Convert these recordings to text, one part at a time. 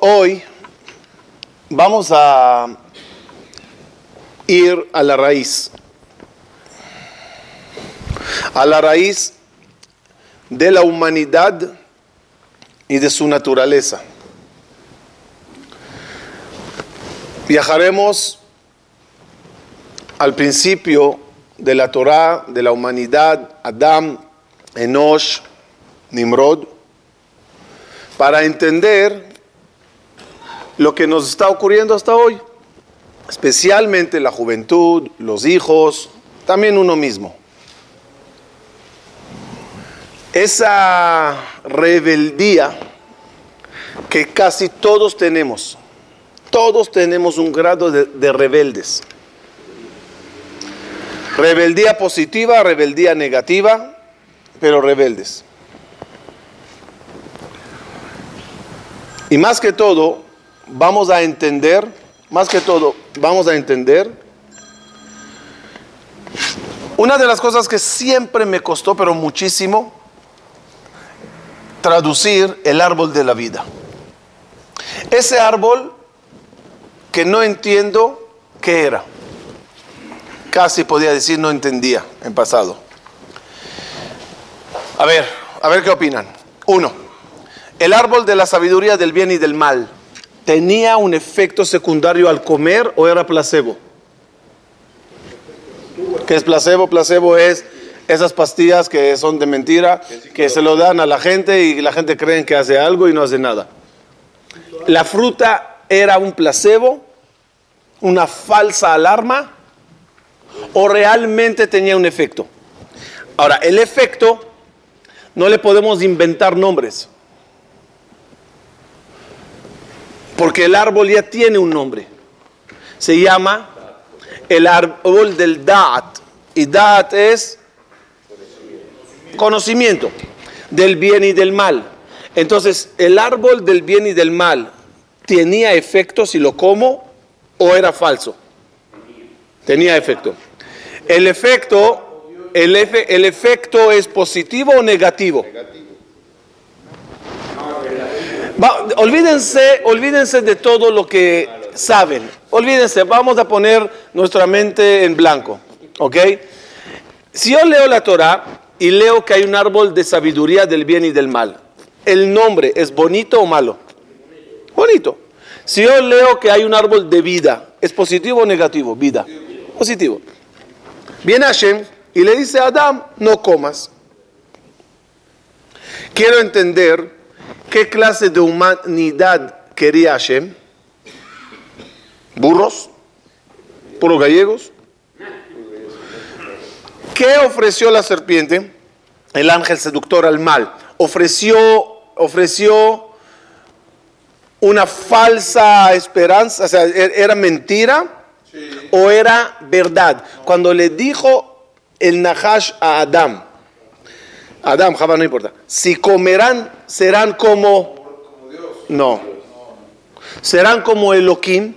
Hoy vamos a ir a la raíz. A la raíz de la humanidad y de su naturaleza. Viajaremos al principio de la Torah, de la humanidad, Adam, Enosh, Nimrod, para entender lo que nos está ocurriendo hasta hoy, especialmente la juventud, los hijos, también uno mismo. Esa rebeldía que casi todos tenemos, todos tenemos un grado de, rebeldes. Rebeldía positiva, rebeldía negativa, pero rebeldes. Y más que todo, vamos a entender, más que todo, vamos a entender una de las cosas que siempre me costó, pero muchísimo, traducir el árbol de la vida. Ese árbol que no entiendo qué era. Casi podía decir no entendía en pasado. A ver, a ver qué opinan. Uno, el árbol de la sabiduría del bien y del mal tenía un efecto secundario al comer o era placebo? ¿Qué es placebo? Placebo es esas pastillas que son de mentira, que se lo dan a la gente y la gente cree que hace algo y no hace nada. La fruta era un placebo, una falsa alarma o realmente tenía un efecto. Ahora, el efecto no le podemos inventar nombres. Porque el árbol ya tiene un nombre. Se llama el árbol del Da'at. Y Da'at es conocimiento del bien y del mal. Entonces, el árbol del bien y del mal tenía efecto si lo como o era falso. Tenía efecto. El efecto, el, el efecto es positivo o negativo olvídense, olvídense de todo lo que saben. Olvídense, vamos a poner nuestra mente en blanco. ¿Ok? Si yo leo la Torah y leo que hay un árbol de sabiduría del bien y del mal, ¿el nombre es bonito o malo? Bonito. Si yo leo que hay un árbol de vida, ¿es positivo o negativo? Vida. Positivo. Viene Hashem y le dice a Adam, no comas. Quiero entender ¿Qué clase de humanidad quería Hashem? ¿Burros? ¿Puros gallegos? ¿Qué ofreció la serpiente? El ángel seductor al mal. Ofreció, ofreció una falsa esperanza, o sea, ¿e-, ¿era mentira o era verdad? Cuando le dijo el Nahash a Adán, Adam, Java, no importa. Si comerán, serán como... No. Serán como Elohim.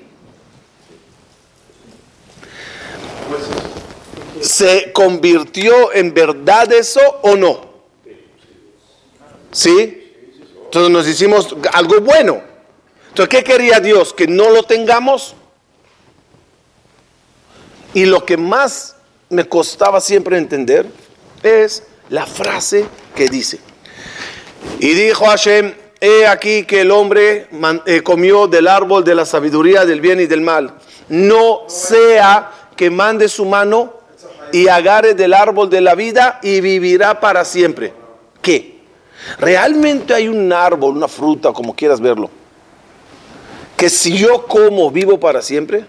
¿Se convirtió en verdad eso o no? ¿Sí? Entonces nos hicimos algo bueno. Entonces, ¿qué quería Dios? Que no lo tengamos. Y lo que más me costaba siempre entender es la frase que dice. Y dijo Hashem, he aquí que el hombre eh, comió del árbol de la sabiduría del bien y del mal. No sea que mande su mano y agarre del árbol de la vida y vivirá para siempre. ¿Qué? Realmente hay un árbol, una fruta, como quieras verlo, que si yo como vivo para siempre,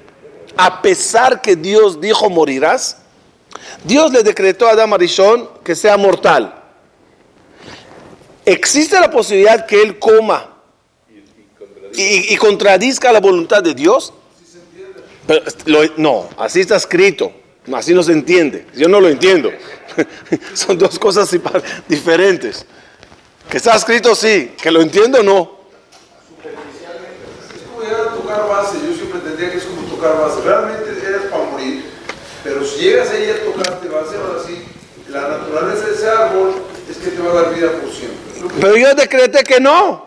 a pesar que Dios dijo morirás, Dios le decretó a Adam Arishon que sea mortal. ¿Existe la posibilidad que él coma y, contradizca la voluntad de Dios? no, así está escrito. Así no se entiende. Yo no lo entiendo. Son dos cosas diferentes. Que está escrito sí, que lo entiendo no. Es tocar base. Yo siempre entendía que es como tocar base. Realmente eres para morir. Pero si llegas ahí a sí, la naturaleza de ese árbol es que te va a dar vida por siempre. Pero yo decreté que no.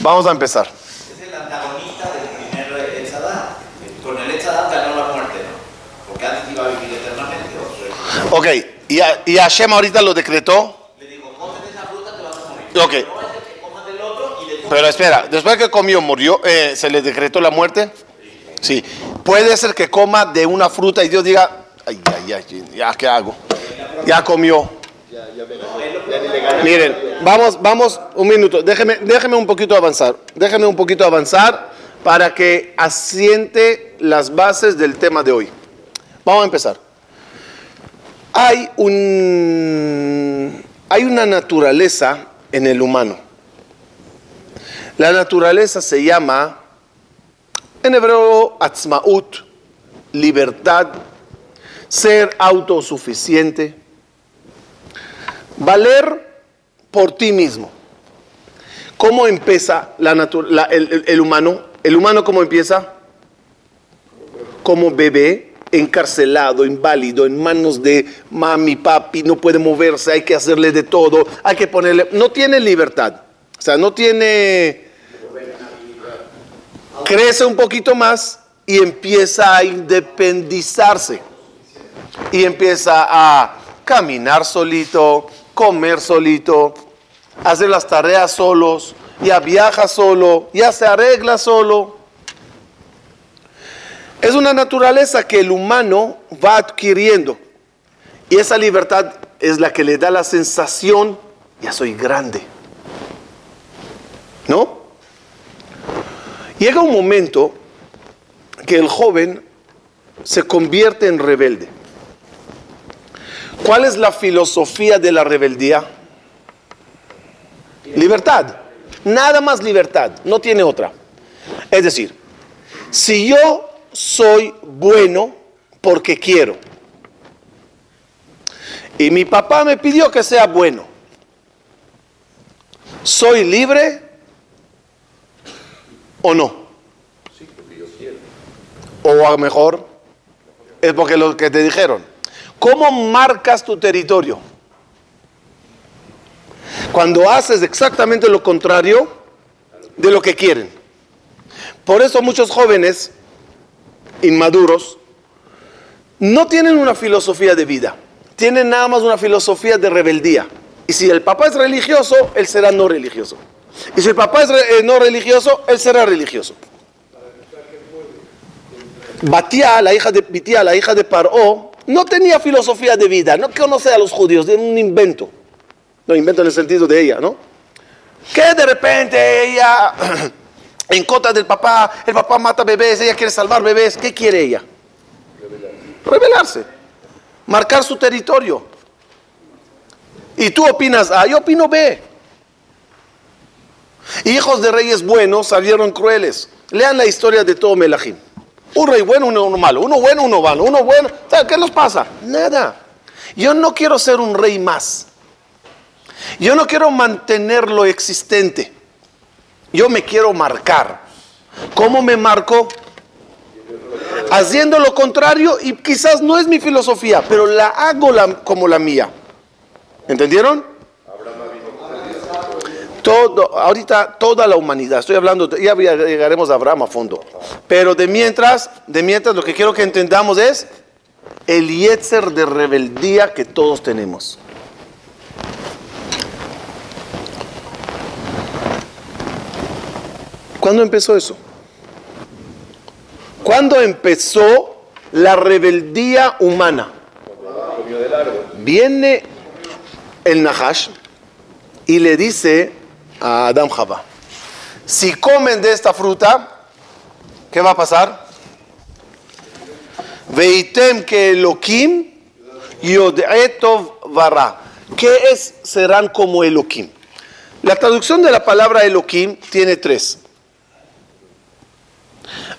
Vamos a empezar. Es el antagonista del primer Etzadá. Con el Etzadá ganó la muerte, ¿no? Porque antes iba a vivir eternamente. Ok, y, a- y Hashem ahorita lo decretó. Le digo, comes de esa fruta, te vas a morir. Ok. No es el que comas del otro y tu Pero espera, después que comió, murió, eh, ¿se le decretó la muerte? Sí. Puede ser que coma de una fruta y Dios diga, ay, ay, ay, ya, ¿qué hago? Ya comió. Miren, vamos, vamos, un minuto, déjeme, déjeme un poquito avanzar, déjeme un poquito avanzar para que asiente las bases del tema de hoy. Vamos a empezar. Hay un, hay una naturaleza en el humano. La naturaleza se llama, en hebreo, atzmaut, libertad, ser autosuficiente, valer por ti mismo. ¿Cómo empieza la el- el humano? ¿El humano cómo empieza? Como bebé, encarcelado, inválido, en manos de mami, papi, no puede moverse, hay que hacerle de todo, hay que ponerle... No tiene libertad, o sea, no tiene... Crece un poquito más y empieza a independizarse y empieza a caminar solito, comer solito, hacer las tareas solos, ya viaja solo, ya se arregla solo. Es una naturaleza que el humano va adquiriendo y esa libertad es la que le da la sensación, ya soy grande. ¿No? Llega un momento que el joven se convierte en rebelde. ¿Cuál es la filosofía de la rebeldía? Libertad. Nada más libertad, no tiene otra. Es decir, si yo soy bueno porque quiero, y mi papá me pidió que sea bueno, ¿soy libre o no? O a lo mejor es porque lo que te dijeron. ¿Cómo marcas tu territorio? Cuando haces exactamente lo contrario de lo que quieren. Por eso muchos jóvenes inmaduros no tienen una filosofía de vida, tienen nada más una filosofía de rebeldía. Y si el papá es religioso, él será no religioso. Y si el papá es eh, no religioso, él será religioso. Batía, la hija de la hija de Paró, no tenía filosofía de vida, no conoce a los judíos, era un invento. No, invento en el sentido de ella, ¿no? Que de repente ella, en contra del papá, el papá mata bebés, ella quiere salvar bebés, ¿qué quiere ella? Rebelarse, marcar su territorio. Y tú opinas A, yo opino B. Hijos de reyes buenos salieron crueles. Lean la historia de todo Melahim. Un rey bueno, uno, malo. Uno bueno, uno malo. Uno bueno. ¿Sabes ¿Qué nos pasa? Nada. Yo no quiero ser un rey más. Yo no quiero mantener lo existente. Yo me quiero marcar. ¿Cómo me marco? Haciendo lo contrario y quizás no es mi filosofía, pero la hago como la mía. ¿Entendieron? Ahorita toda la humanidad, estoy hablando, ya llegaremos a Abraham a fondo, pero de mientras, de mientras lo que quiero que entendamos es el yetzer de rebeldía que todos tenemos. ¿Cuándo empezó eso? ¿Cuándo empezó la rebeldía humana? Viene el Nahash y le dice a Adam Java, si comen de esta fruta, ¿qué va a pasar? Veitem que Elohim yodetov vara. ¿Qué es? Serán como Elohim. La traducción de la palabra Elohim tiene tres.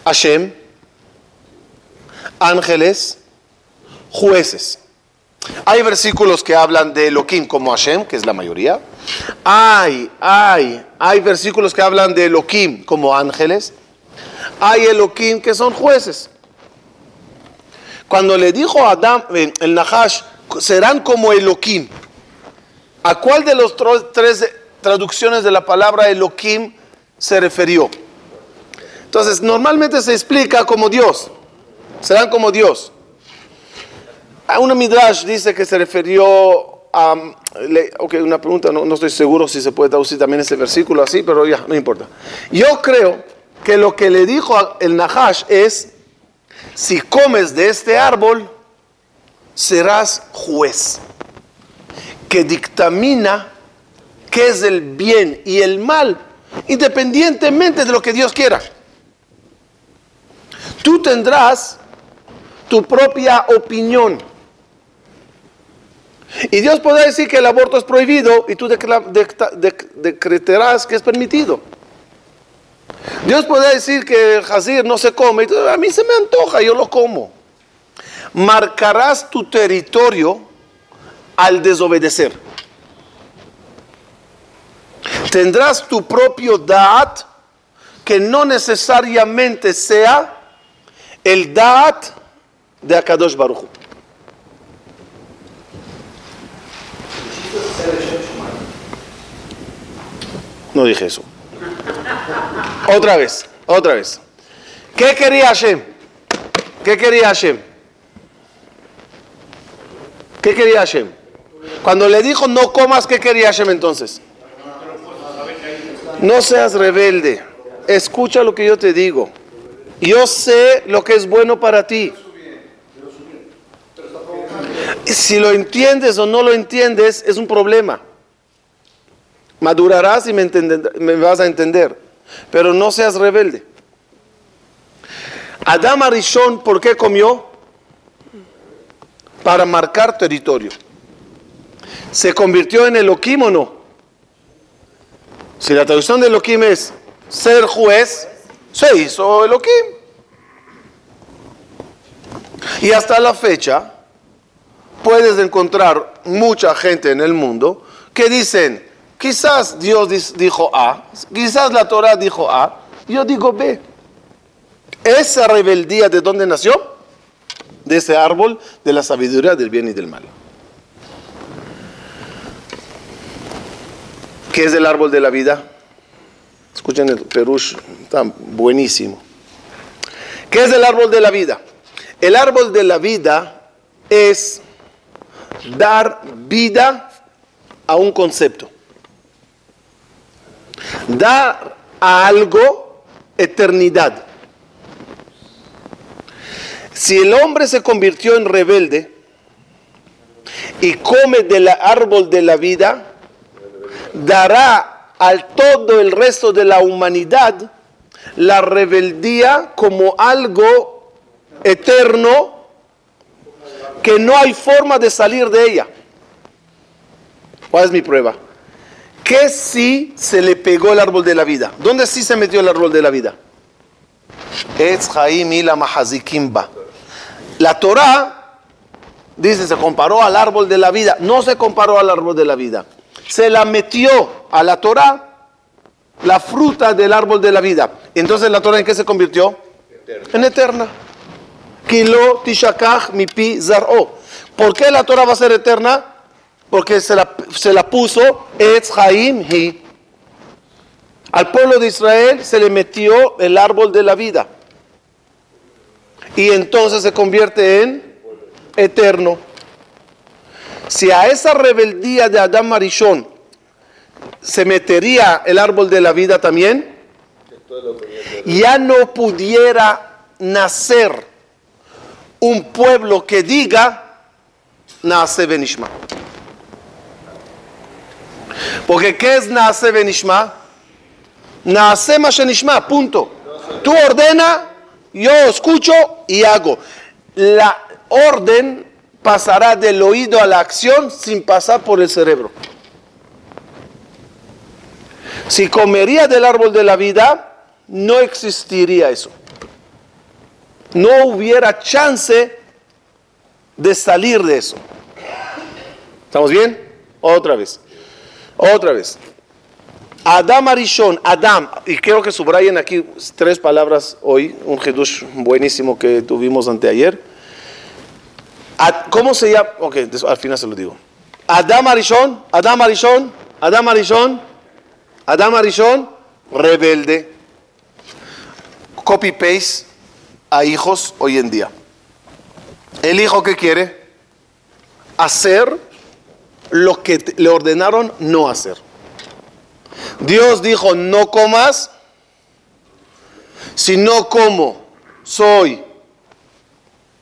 Hashem, ángeles, jueces. Hay versículos que hablan de Elohim como Hashem, que es la mayoría. Hay, hay, hay versículos que hablan de Elohim como ángeles. Hay Elohim que son jueces. Cuando le dijo a eh, el Nahash, serán como Elohim. ¿A cuál de tro- tres traducciones de la palabra Elohim se refirió? Entonces, normalmente se explica como Dios. Serán como Dios. A una Midrash dice que se refirió ok, una pregunta, no, estoy seguro si se puede traducir también ese versículo así, pero ya, no importa. Yo creo que lo que le dijo el Nahash es, si comes de este árbol, serás juez, que dictamina qué es el bien y el mal, independientemente de lo que Dios quiera. Tú tendrás tu propia opinión. Y Dios podrá decir que el aborto es prohibido y tú decretarás que es permitido. Dios podrá decir que el jazir no se come y a mí se me antoja, yo lo como. Marcarás tu territorio al desobedecer. Tendrás tu propio da'at que no necesariamente sea el da'at de Akadosh Baruch. No dije eso. Otra vez, otra vez. ¿Qué quería Hashem? ¿Qué quería Hashem? ¿Qué quería Hashem? Cuando le dijo no comas, ¿qué quería Hashem entonces? No seas rebelde. Escucha lo que yo te digo. Yo sé lo que es bueno para ti. Si lo entiendes o no lo entiendes, es un problema. Madurarás y me, vas a entender. Pero no seas rebelde. Adam Arishon, ¿por qué comió? Para marcar territorio. ¿Se convirtió en Elohim o no? Si la traducción de Elohim es ser juez, se hizo Elohim. Y hasta la fecha puedes encontrar mucha gente en el mundo que dicen, quizás Dios dijo A, quizás la Torah dijo A, yo digo B. Esa rebeldía de dónde nació? De ese árbol de la sabiduría del bien y del mal. ¿Qué es el árbol de la vida? Escuchen el Perush, está buenísimo. ¿Qué es el árbol de la vida? El árbol de la vida es dar vida a un concepto. Dar a algo eternidad. Si el hombre se convirtió en rebelde y come del árbol de la vida, dará al todo el resto de la humanidad la rebeldía como algo eterno que no hay forma de salir de ella. ¿Cuál es mi prueba? Que si se le pegó el árbol de la vida. ¿Dónde sí se metió el árbol de la vida? La Torah dice se comparó al árbol de la vida. No se comparó al árbol de la vida. Se la metió a la Torah la fruta del árbol de la vida. Entonces la Torah en qué se convirtió? En eterna. Mi pi. ¿Por qué la Torah va a ser eterna? Porque se la, se la puso Etz Haim Hi. Al pueblo de Israel se le metió el árbol de la vida. Y entonces se convierte en eterno. Si a esa rebeldía de Adán Marichón se metería el árbol de la vida también, ya no pudiera nacer un pueblo que diga, nace Benishma. Porque ¿qué es nace Benishma? Nace Mashenishma, punto. Tú ordena, yo escucho y hago. La orden pasará del oído a la acción sin pasar por el cerebro. Si comería del árbol de la vida, no existiría eso. No hubiera chance de salir de eso. ¿Estamos bien? Otra vez. Otra vez. Adam Arishon, Adam, y quiero que subrayen aquí tres palabras hoy, un Hidush buenísimo que tuvimos anteayer. ¿Cómo se llama? Ok, al final se lo digo. Adam Arishon, Adam Arishon, Adam Arishon, Adam Arishon, rebelde. Copy paste a hijos hoy en día. El hijo que quiere hacer lo que le ordenaron no hacer. Dios dijo, no comas. Si no como, soy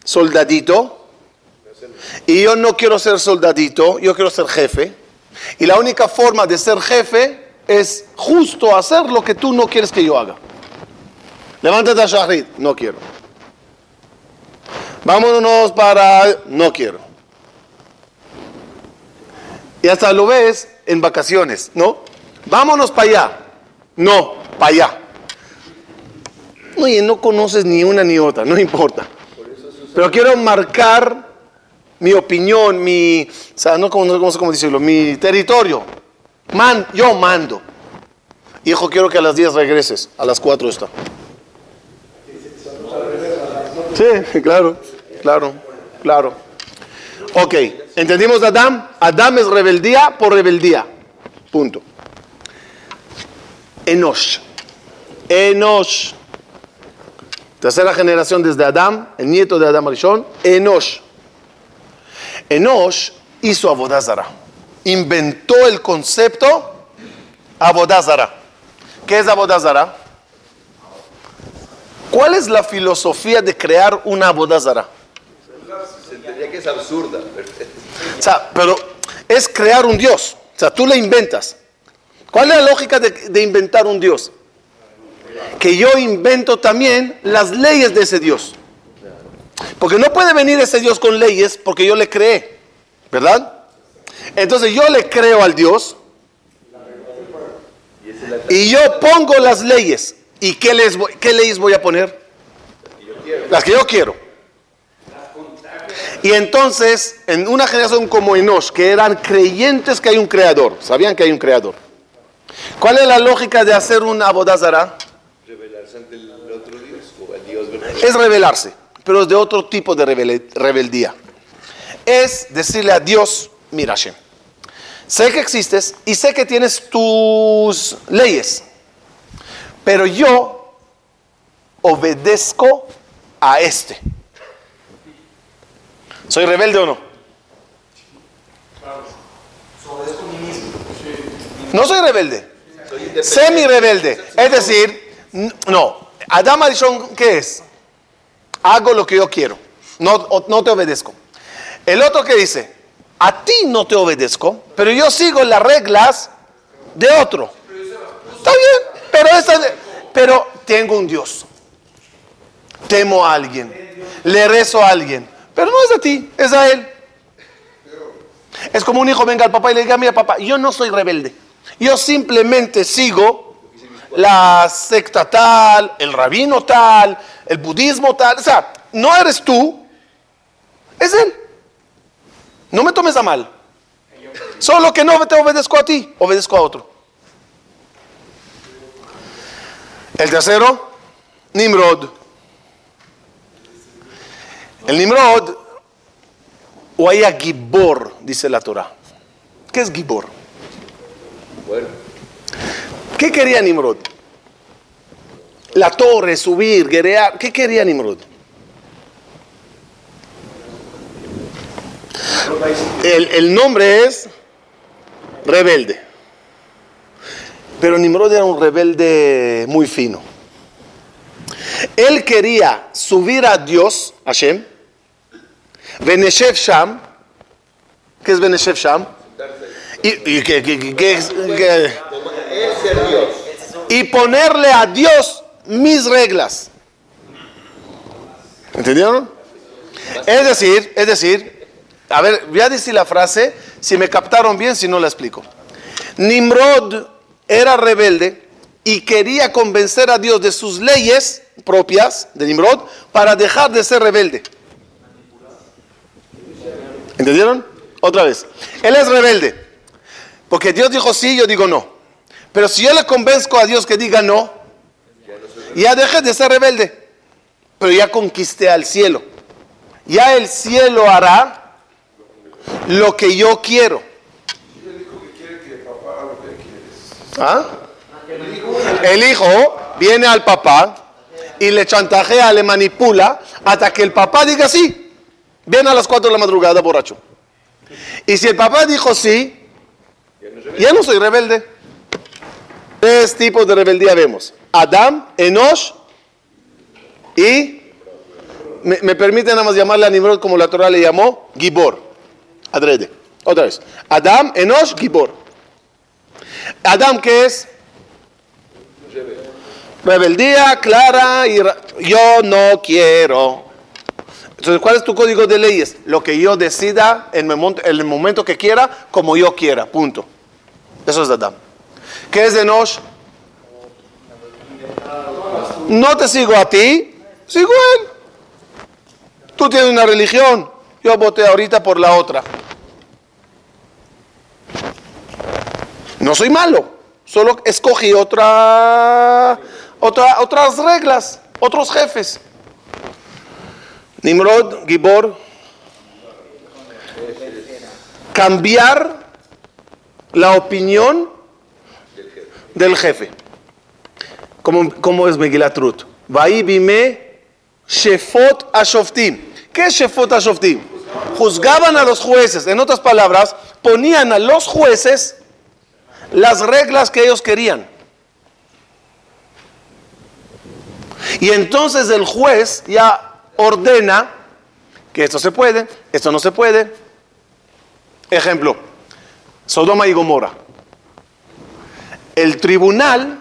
soldadito. Y yo no quiero ser soldadito, yo quiero ser jefe. Y la única forma de ser jefe es justo hacer lo que tú no quieres que yo haga. Levántate a Shahrid, no quiero. Vámonos para... No quiero. Y hasta lo ves en vacaciones, ¿no? Vámonos para allá. No, para allá. Oye, no conoces ni una ni otra, no importa. Pero quiero marcar mi opinión, mi, o no como, no, sé cómo decirlo, mi territorio. Man, yo mando. Hijo, quiero que a las 10 regreses, a las 4 está. Sí, claro, claro, claro. Ok, ¿entendimos Adam? Adam es rebeldía por rebeldía. Punto. Enosh. Enosh. Tercera generación desde Adam, el nieto de Adam Arishon, Enosh. Enosh hizo Abodazara. Inventó el concepto Abodazara. ¿Qué es Abodazara? ¿Cuál es la filosofía de crear una Abodazara? Entendería que es absurda. O sea, pero es crear un Dios. O sea, tú le inventas. ¿Cuál es la lógica de, de inventar un Dios? Que yo invento también las leyes de ese Dios. Porque no puede venir ese Dios con leyes porque yo le creé. ¿Verdad? Entonces yo le creo al Dios y yo pongo las leyes. ¿Y qué, les qué leyes voy a poner? Las que yo quiero. Y entonces, en una generación como Enosh, que eran creyentes que hay un creador, sabían que hay un creador. ¿Cuál es la lógica de hacer un abodazara? Revelarse ante el otro Dios o Dios. Es rebelarse, pero es de otro tipo de rebeldía. Es decirle a Dios, mira sé que existes y sé que tienes tus leyes, pero yo obedezco a este. ¿Soy rebelde o no? No soy rebelde. Semi rebelde. Es decir, no. Adam Arishon, ¿qué es? Hago lo que yo quiero. No, no te obedezco. El otro que dice, a ti no te obedezco, pero yo sigo las reglas de otro. Está bien, pero, esta pero tengo un Dios. Temo a alguien. Le rezo a alguien. Pero no es a ti, es a él. Es como un hijo venga al papá y le diga, mira papá, yo no soy rebelde. Yo simplemente sigo la secta tal, el rabino tal, el budismo tal. O sea, no eres tú, es él. No me tomes a mal. Solo que no te obedezco a ti, obedezco a otro. El tercero, Nimrod. El Nimrod, o hay a Gibor, dice la Torah. ¿Qué es Gibor? Bueno, ¿Qué quería Nimrod? La torre, subir, guerrear. ¿Qué quería Nimrod? El, el nombre es rebelde. Pero Nimrod era un rebelde muy fino. Él quería subir a Dios, Hashem, Beneshev Sham. ¿Qué es Beneshev Sham? Y, que- ponerle a Dios mis reglas. ¿Entendieron? Es decir, es decir, a ver, voy a decir la frase, si me captaron bien, si no la explico. Nimrod era rebelde y quería convencer a Dios de sus leyes propias de Nimrod para dejar de ser rebelde. ¿Entendieron? Otra vez. Él es rebelde. Porque Dios dijo sí, yo digo no. Pero si yo le convenzco a Dios que diga no, ya dejes de ser rebelde. Pero ya conquisté al cielo. Ya el cielo hará lo que yo quiero. ¿Ah? El hijo viene al papá y le chantajea, le manipula hasta que el papá diga sí. Viene a las 4 de la madrugada borracho. Y si el papá dijo sí, ya no soy rebelde. Tres tipos de rebeldía vemos. Adam, Enosh y... Me, me permite nada más llamarle a Nimrod como la Torah le llamó, Gibor. Adrede. Otra vez. Adam, Enosh, Gibor. Adam, ¿qué es? Rebeldía clara y yo no quiero. Entonces, ¿cuál es tu código de leyes? Lo que yo decida en el momento, que quiera, como yo quiera. Punto. Eso es Adam. ¿Qué es de Enosh? No te sigo a ti, sigo a él. Tú tienes una religión, yo voté ahorita por la otra. No soy malo, solo escogí otra, otra, otras reglas, otros jefes. Nimrod, Gibor, cambiar la opinión del jefe. ¿Cómo, cómo es Megilat Ruth? Bime Shefot Ashoftim. ¿Qué es Shefot Ashoftim? Juzgaban a los jueces. En otras palabras, ponían a los jueces las reglas que ellos querían. Y entonces el juez ya ordena que esto se puede, esto no se puede. Ejemplo, Sodoma y Gomorra. El tribunal,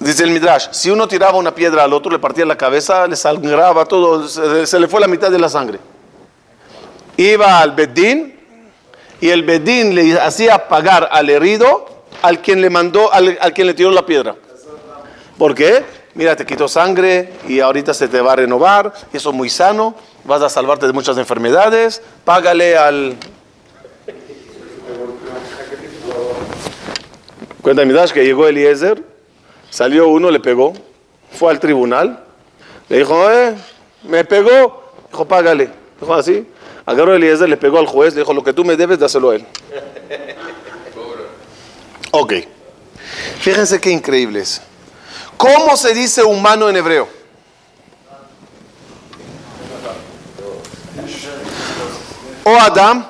dice el Midrash, si uno tiraba una piedra al otro, le partía la cabeza, le sangraba todo, se, le fue la mitad de la sangre. Iba al Bedín y el Bedín le hacía pagar al herido al quien le mandó, al quien le tiró la piedra. ¿Por qué? Mira, te quitó sangre y ahorita se te va a renovar, y eso es muy sano, vas a salvarte de muchas enfermedades, págale al... Cuenta mi Dash que llegó Eliezer, salió uno, le pegó, fue al tribunal, le dijo, eh, me pegó, dijo, págale, dijo así, agarró Eliezer, le pegó al juez, le dijo, lo que tú me debes, dáselo a él. Ok, fíjense qué increíble es. ¿Cómo se dice humano en hebreo? O Adam,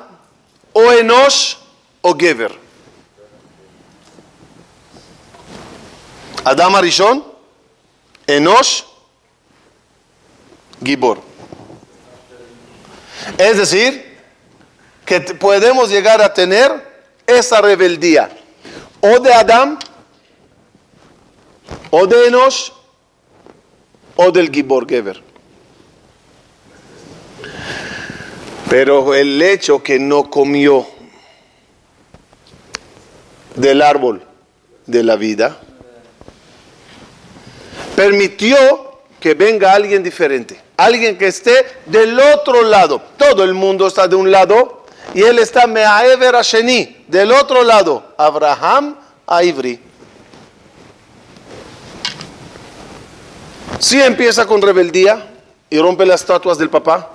o Enosh, o Gever. Adam Arishon, Enosh, Gibor. Es decir, que podemos llegar a tener esa rebeldía o de Adam, o de Enosh, o del Gibor Geber. Pero el hecho que no comió del árbol de la vida permitió que venga alguien diferente, alguien que esté del otro lado. Todo el mundo está de un lado y él está Meaever Asheni, del otro lado, Abraham a Ivri. Si empieza con rebeldía y rompe las estatuas del papá,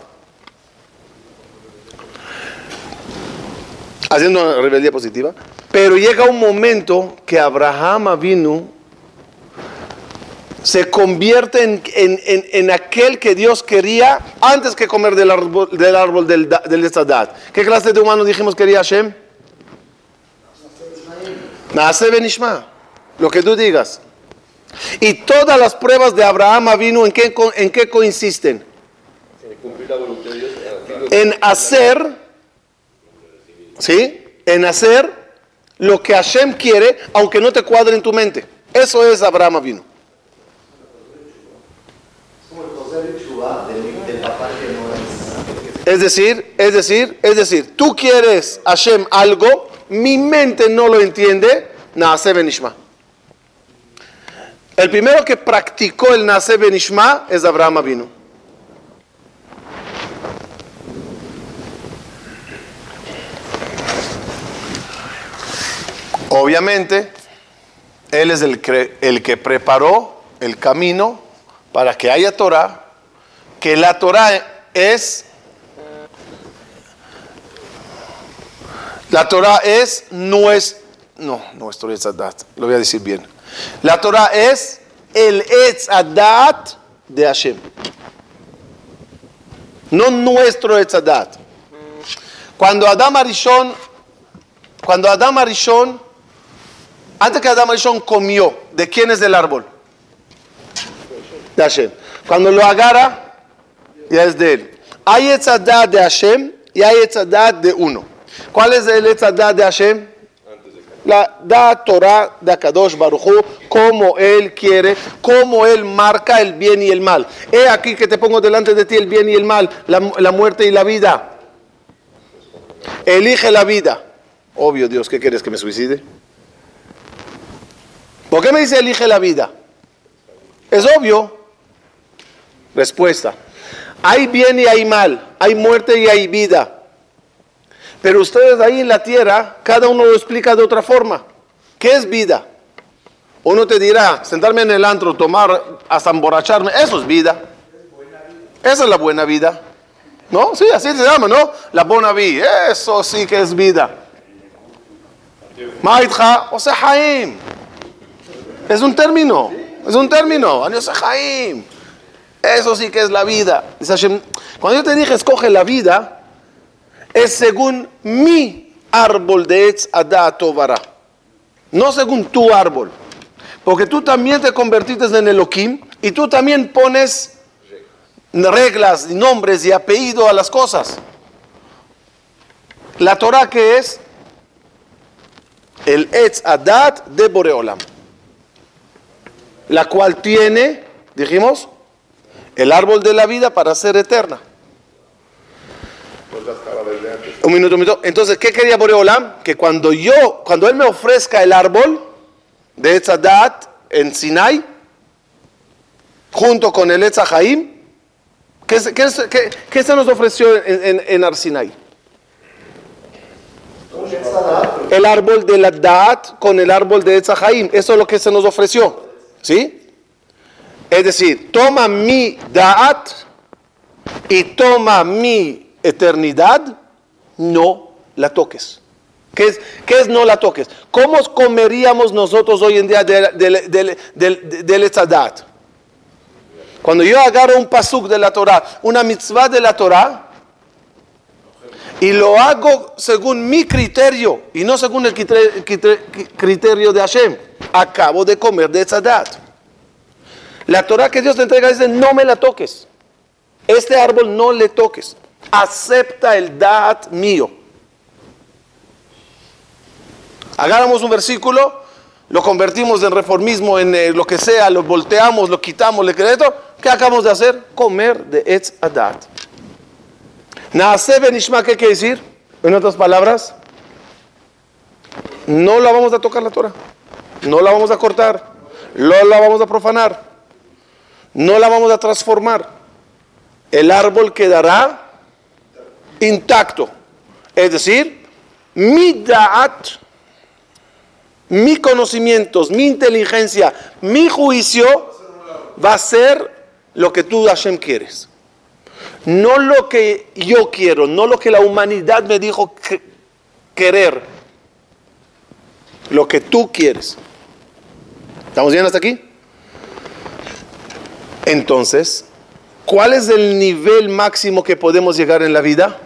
haciendo una rebeldía positiva, pero llega un momento que Abraham vino se convierte en, en- en- aquel que Dios quería antes que comer del árbol del, árbol del, del Estadat. ¿Qué clase de humano dijimos quería Hashem? Nace Benishma, lo que tú digas. Y todas las pruebas de Abraham vino en qué, en qué consisten? Cumplir la voluntad de Dios. en hacer, ¿sí? En hacer lo que Hashem quiere, aunque no te cuadre en tu mente. Eso es Abraham vino. Es decir, es decir, es decir, tú quieres Hashem algo, mi mente no lo entiende, Naase Benishma. El primero que practicó el Naase Benishma es Abraham vino. Obviamente, él es el que, el que preparó el camino para que haya Torah, que la Torah es la Torah es nues- no, nuestro Etzadat, lo voy a decir bien. La Torah es el Etzadat de Hashem. No nuestro Etzadat. Cuando Adam Arishon, cuando Adam Arishon, antes que Adam Arishon comió, ¿de quién es el árbol? De Hashem. Cuando lo agarra, ya es de él. Hay Etzadat de Hashem y hay Etzadat de uno. ¿Cuál es el Etzadat de Hashem? La da Torah de Akadosh Baruchu, como Él quiere, como Él marca el bien y el mal. He aquí que te pongo delante de ti el bien y el mal, la, la muerte y la vida. Elige la vida. Obvio, Dios, ¿qué quieres que me suicide? ¿Por qué me dice elige la vida? Es obvio. Respuesta. Hay bien y hay mal, hay muerte y hay vida. Pero ustedes ahí en la tierra, cada uno lo explica de otra forma. ¿Qué es vida? Uno te dirá, sentarme en el antro, tomar, hasta emborracharme, eso es vida. Esa es la buena vida. ¿No? Sí, así se llama, ¿no? La buena vida. Eso sí que es vida. Maitha, o sea. Es un término. Es un término. Haim. Eso sí que es la vida. Cuando yo te dije escoge la vida, es según mi árbol de Etz Adat Tovara. No según tu árbol. Porque tú también te convertiste en Elohim y tú también pones reglas, nombres y apellido a las cosas. La Torah que es el Etz Adat de Boreolam, la cual tiene, dijimos, el árbol de la vida para ser eterna. Un minuto, un minuto. Entonces, ¿qué quería Boreolam? Que cuando yo, cuando él me ofrezca el árbol de Etz Adat en Sinai, junto con el Etz Haim, ¿qué, qué qué- qué se nos ofreció en, en, en Arsinai? Etzadat, el árbol de la Daat con el árbol de Etzahaim. Eso es lo que se nos ofreció. ¿Sí? Es decir, toma mi Daat y toma mi eternidad, no la toques. ¿Qué es, qué es no la toques? ¿Cómo comeríamos nosotros hoy en día del, Etzadat? Cuando yo agarro un pasuk de la Torah, una mitzvah de la Torah, y lo hago según mi criterio y no según el criterio de Hashem. Acabo de comer de Tzadat. La Torah que Dios te entrega dice, no me la toques. Este árbol no le toques. Acepta el Daat mío. Agarramos un versículo, lo convertimos en reformismo, en eh, lo que sea, lo volteamos, lo quitamos, le creemos. ¿Qué acabamos de hacer? Comer de Etz Adat. Naase Benishma, ¿qué quiere decir? En otras palabras, no la vamos a tocar la Torah, no la vamos a cortar, no la vamos a profanar, no la vamos a transformar. El árbol quedará intacto. Es decir, mi da'at, mi conocimientos, mi inteligencia, mi juicio va a ser lo que tú, Hashem, quieres. No lo que yo quiero, no lo que la humanidad me dijo que- querer. Lo que tú quieres. ¿Estamos bien hasta aquí? Entonces, ¿cuál es el nivel máximo que podemos llegar en la vida?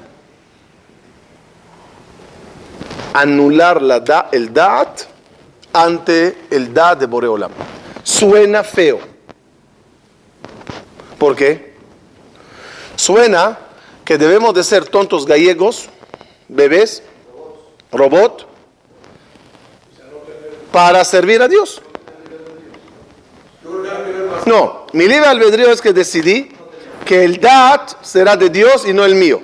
Anular la da, el da'at ante el da de Boreolam. Suena feo. ¿Por qué? Suena que debemos de ser tontos gallegos, bebés, robot, para servir a Dios. No, mi libre albedrío es que decidí que el DAT será de Dios y no el mío.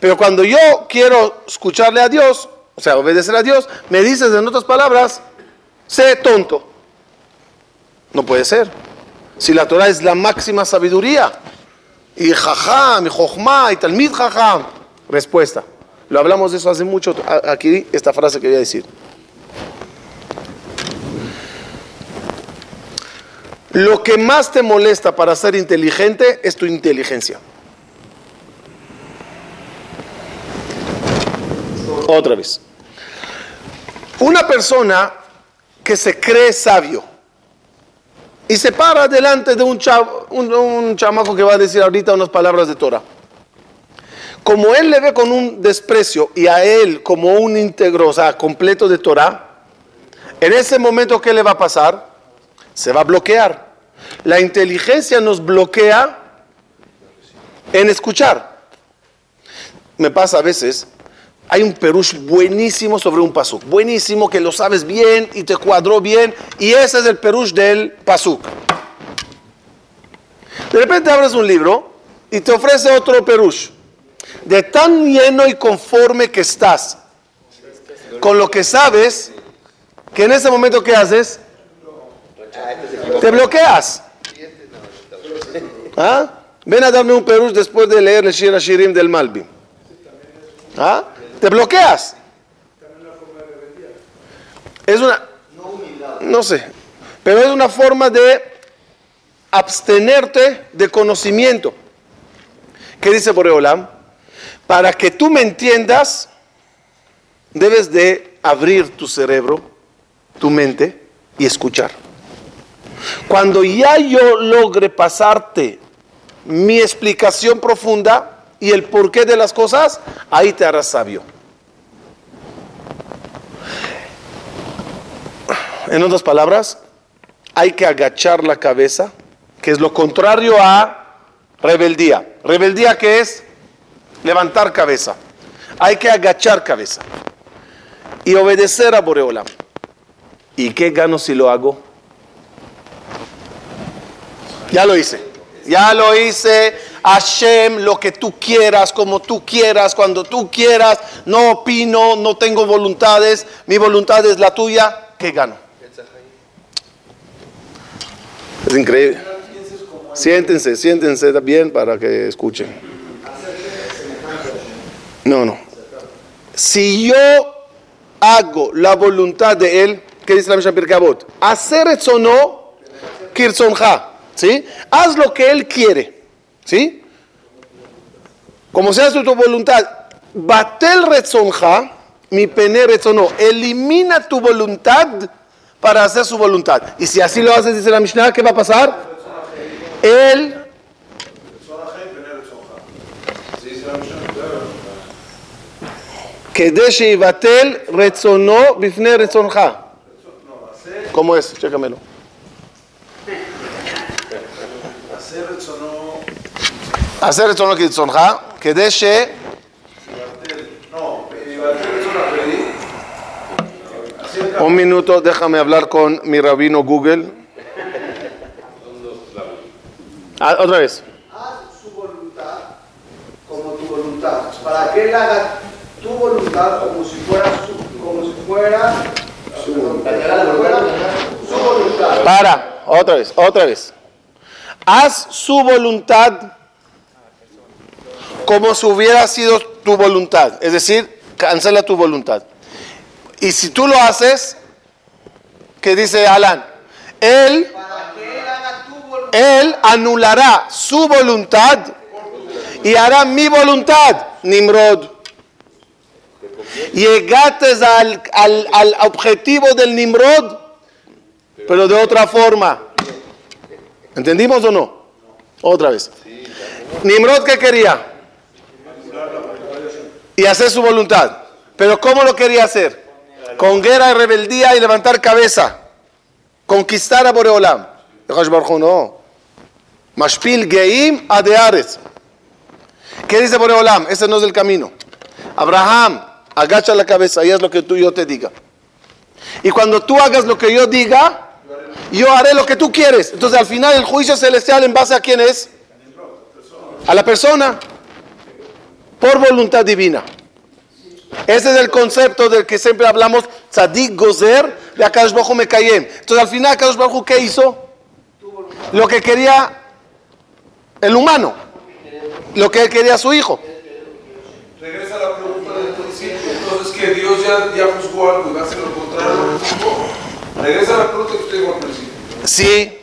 Pero cuando yo quiero escucharle a Dios, o sea, obedecer a Dios, me dices en otras palabras, sé tonto. No puede ser. Si la Torah es la máxima sabiduría, y jajam, y jochma, y talmid jajam. Respuesta. Lo hablamos de eso hace mucho. Aquí esta frase que voy a decir. Lo que más te molesta para ser inteligente es tu inteligencia. Otra vez. Una persona que se cree sabio y se para delante de un, cha- un, un chamaco que va a decir ahorita unas palabras de Torah. Como él le ve con un desprecio y a él como un íntegro, o sea, completo de Torah, en ese momento, ¿qué le va a pasar? Se va a bloquear. La inteligencia nos bloquea en escuchar. Me pasa a veces, hay un perush buenísimo sobre un pasuk, buenísimo que lo sabes bien y te cuadró bien, y ese es el perush del pasuk. De repente abres un libro y te ofrece otro perush. De tan lleno y conforme que estás con lo que sabes, que en ese momento ¿qué haces? Te bloqueas. ¿Ah? Ven a darme un perush después de leer el Shir Shirim del Malbi. ¿Ah? Te bloqueas. Es una. No sé. Pero es una forma de abstenerte de conocimiento. ¿Qué dice Boreolam? Para que tú me entiendas, debes de abrir tu cerebro, tu mente y escuchar. Cuando ya yo logre pasarte mi explicación profunda y el porqué de las cosas, ahí te harás sabio. En otras palabras, hay que agachar la cabeza, que es lo contrario a rebeldía. Rebeldía que es levantar cabeza. Hay que agachar cabeza y obedecer a Boreolam. ¿Y qué gano si lo hago? Ya lo hice. Ya lo hice. Hashem, lo que tú quieras, como tú quieras, cuando tú quieras. No opino, no tengo voluntades. Mi voluntad es la tuya. ¿Qué gano? Es increíble. Siéntense, siéntense bien para que escuchen. No, no. Si yo hago la voluntad de él, ¿qué dice la Mishnah Pirkei? Hacer eso no, kirzonja, ¿sí? Haz lo que él quiere, ¿sí? Como se hace tu voluntad, batel retzonja, mi pene retzono, elimina tu voluntad para hacer su voluntad. Y si así lo haces, dice la Mishnah, ¿qué va a pasar? Él כדי שיבטל רצונו בפני רצונך. ¿Cómo es? Chécamelo. hacer esto no que que deshe. Un minuto, déjame hablar con mi rabino Google. Ah, otra vez. Haz su voluntad como tu voluntad. Para que él haga tu voluntad como si fuera su, como si fuera su voluntad. Para, otra vez, otra vez. Haz su voluntad como si hubiera sido tu voluntad. Es decir, cancela tu voluntad. Y si tú lo haces, ¿qué dice Alan? Él, que él anulará su voluntad y hará mi voluntad, Nimrod. Llegaste al, al, al objetivo del Nimrod, pero de otra forma. ¿Entendimos o no? Otra vez. Nimrod, ¿qué quería? Y hacer su voluntad. Pero ¿cómo lo quería hacer? Con guerra y rebeldía y levantar cabeza. Conquistar a Boreolam. No. Mashpil Geim Adeares. ¿Qué dice Boreolam? Ese no es el camino. Abraham, agacha la cabeza y haz lo que tú yo te diga. Y cuando tú hagas lo que yo diga, yo haré lo que tú quieres. Entonces al final el juicio celestial en base a quién es? A la persona. Por voluntad divina. Ese es el concepto del que siempre hablamos, tzadik gozer de Akadosh Baruj Hu mekayem. Entonces al final Akadosh Baruj ¿qué hizo? Lo que quería el humano. Lo que él quería a su hijo. regresa a la pregunta del principio, entonces que Dios ya, ya juzgó algo y va a hacer lo contrario. Regresa la pregunta que usted dijo al principio. Sí,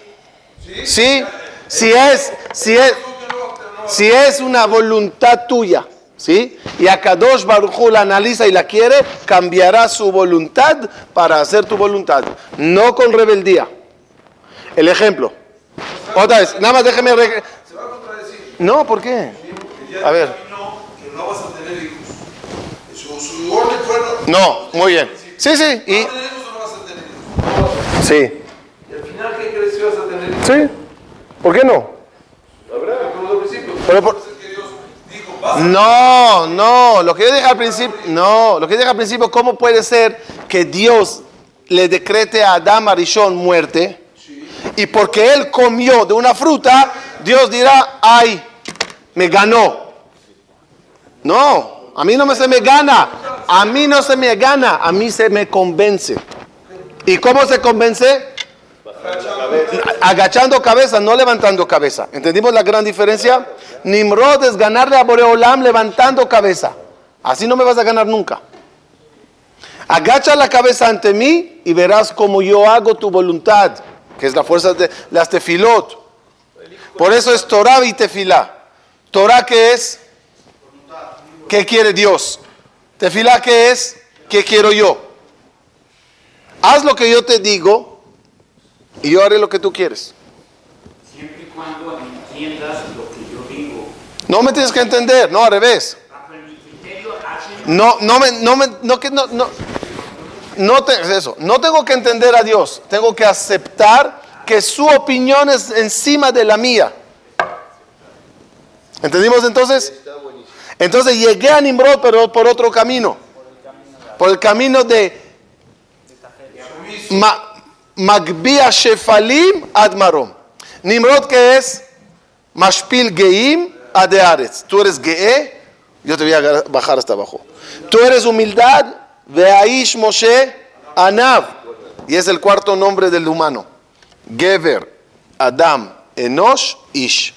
sí, si es, si es, si es una voluntad tuya ¿Sí? Y a Kadosh Baruj la analiza y la quiere, cambiará su voluntad para hacer tu voluntad. No con rebeldía. El ejemplo. Otra vez, nada más déjeme. reg- Se va a contradecir. No, ¿por qué? A ver. no vas a tener hijos. Su, su orden fue No, muy bien. Sí, sí. Y, ¿Vas a tener hijos o no vas a tener hijos? sí. Y al final, ¿qué crees que vas a tener hijos? Sí. ¿Por qué no? Como al principio. Pero por- Entonces, que Dios dijo, vas a No, no, lo que yo dije al principio, no, lo que yo dije al principio, ¿cómo puede ser que Dios le decrete a Adán Arishon muerte? Y porque él comió de una fruta, Dios dirá, ay, me ganó. No, a mí no me se me gana, a mí no se me gana, a mí se me convence. ¿Y cómo se convence? Agachando cabeza, no levantando cabeza. ¿Entendimos la gran diferencia? Nimrod es ganarle a Boreolam levantando cabeza. Así no me vas a ganar nunca. Agacha la cabeza ante mí y verás cómo yo hago tu voluntad, que es la fuerza de las tefilot. Por eso es Torah y tefilá. Torah que es, ¿qué quiere Dios? Tefilá que es, ¿qué quiero yo? Haz lo que yo te digo y yo haré lo que tú quieres. Siempre y cuando entiendas lo que yo digo. No me tienes que entender, no al revés. No, no me, no me, no que no, no, no te, es eso. No tengo que entender a Dios. Tengo que aceptar que su opinión es encima de la mía. ¿Entendimos entonces? Entonces llegué a Nimrod, pero por otro camino. Por el camino de Ma- Magbia Shefalim Admarom. Nimrod que es Mashpil Geim Adearetz. Tú eres Ge'e, yo te voy a bajar hasta abajo. Tú eres humildad, Veaish Moshe Anav. Y es el cuarto nombre del humano. Gever, Adam, Enosh, Ish.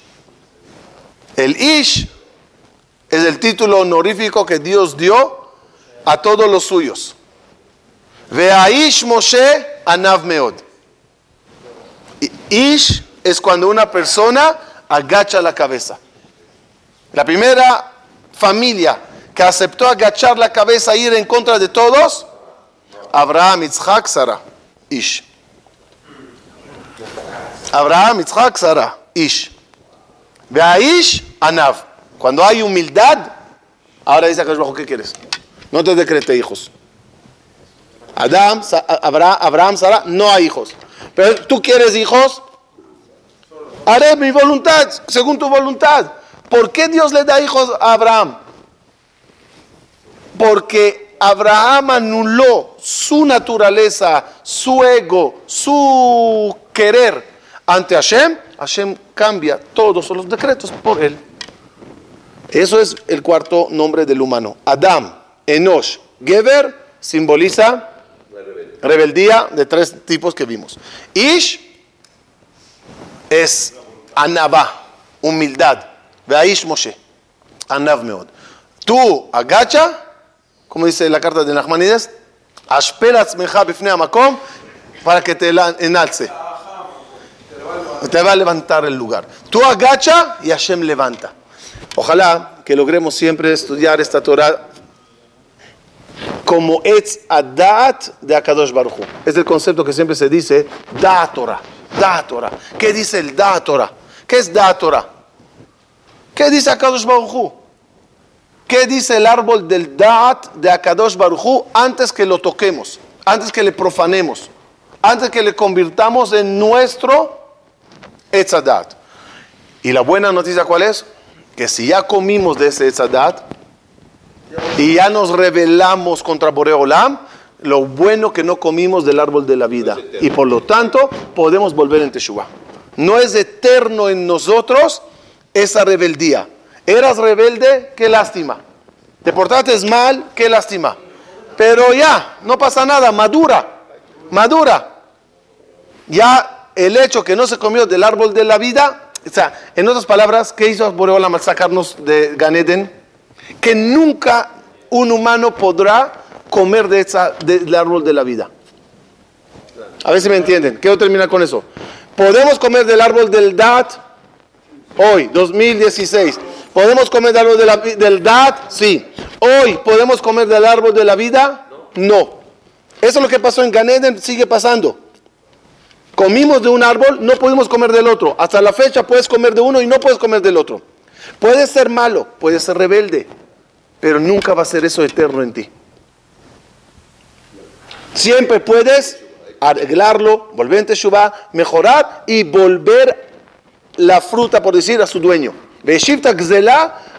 El Ish es el título honorífico que Dios dio a todos los suyos. Veaish Moshe Anav Meod. Ish es cuando una persona agacha la cabeza. La primera familia que aceptó agachar la cabeza e ir en contra de todos, Abraham, Isaac, Sara, Ish. Abraham, Isaac, Sara, Ish. Veaish, Anav. Cuando hay humildad, ahora dice Bajo, ¿qué quieres? No te decrete hijos. Adam, Sa- Abra- Abraham, Sara, no hay hijos. Pero tú quieres hijos, haré mi voluntad, según tu voluntad. ¿Por qué Dios le da hijos a Abraham? Porque Abraham anuló su naturaleza, su ego, su querer ante Hashem. Hashem cambia todos los decretos por él. Eso es el cuarto nombre del humano. Adam, Enosh, Geber simboliza rebeldía de tres tipos que vimos. Ish es anabá, humildad. Veaish Moshe, anav meod. Tú agacha, como dice la carta de Nachmanides, ashperat meja para que te enalce. Te va a levantar el lugar. Tú agacha y Hashem levanta. Ojalá que logremos siempre estudiar esta Torah como Etz Adat de Akadosh Baruj Hu. Es el concepto que siempre se dice, Da Torah, Da. ¿Qué dice el Da Torah? ¿Qué es Da Torah? ¿Qué dice Akadosh Baruj Hu? ¿Qué dice el árbol del Da'at de Akadosh Baruj Hu antes que lo toquemos, antes que le profanemos, antes que le convirtamos en nuestro Etz Adat? Y la buena noticia cuál es? Que si ya comimos de ese Etz Adat, y ya nos rebelamos contra Boreolam, lo bueno que no comimos del árbol de la vida. Y por lo tanto, podemos volver en Teshuvah. No es eterno en nosotros esa rebeldía. Eras rebelde, qué lástima. Te portaste mal, qué lástima. Pero ya, no pasa nada, madura, madura. Ya el hecho que no se comió del árbol de la vida, o sea, en otras palabras, ¿qué hizo Boreolam al sacarnos de Ganeden? Que nunca un humano podrá comer de esa, del árbol de la vida. A ver si me entienden. Quiero terminar con eso. Podemos comer del árbol del DAT hoy, 2016. ¿Podemos comer del árbol de la del Dat? Sí. Hoy, ¿podemos comer del árbol de la vida? No. Eso es lo que pasó en Ganeden, sigue pasando. Comimos de un árbol, no pudimos comer del otro. Hasta la fecha puedes comer de uno y no puedes comer del otro. Puedes ser malo, puedes ser rebelde, pero nunca va a ser eso eterno en ti. Siempre puedes arreglarlo, volver en Teshuvah, mejorar y volver la fruta, por decir, a su dueño.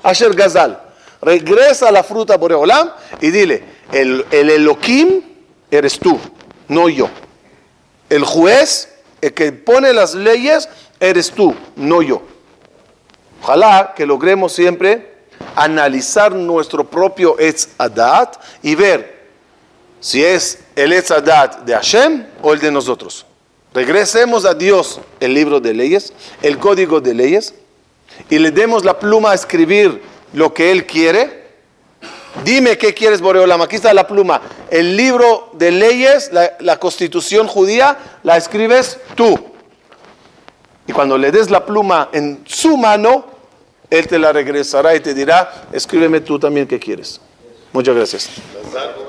Asher gazal. Regresa la fruta por Olam y dile, el, el Elohim eres tú, no yo. El juez, el que pone las leyes, eres tú, no yo. Ojalá que logremos siempre analizar nuestro propio Etz Adat y ver si es el Etz Adat de Hashem o el de nosotros. Regresemos a Dios el libro de leyes, el código de leyes, y le demos la pluma a escribir lo que Él quiere. Dime qué quieres, Boreolam. Aquí está la pluma. El libro de leyes, la constitución judía, la escribes tú. Y cuando le des la pluma en su mano, Él te la regresará y te dirá, escríbeme tú también qué quieres. Muchas gracias.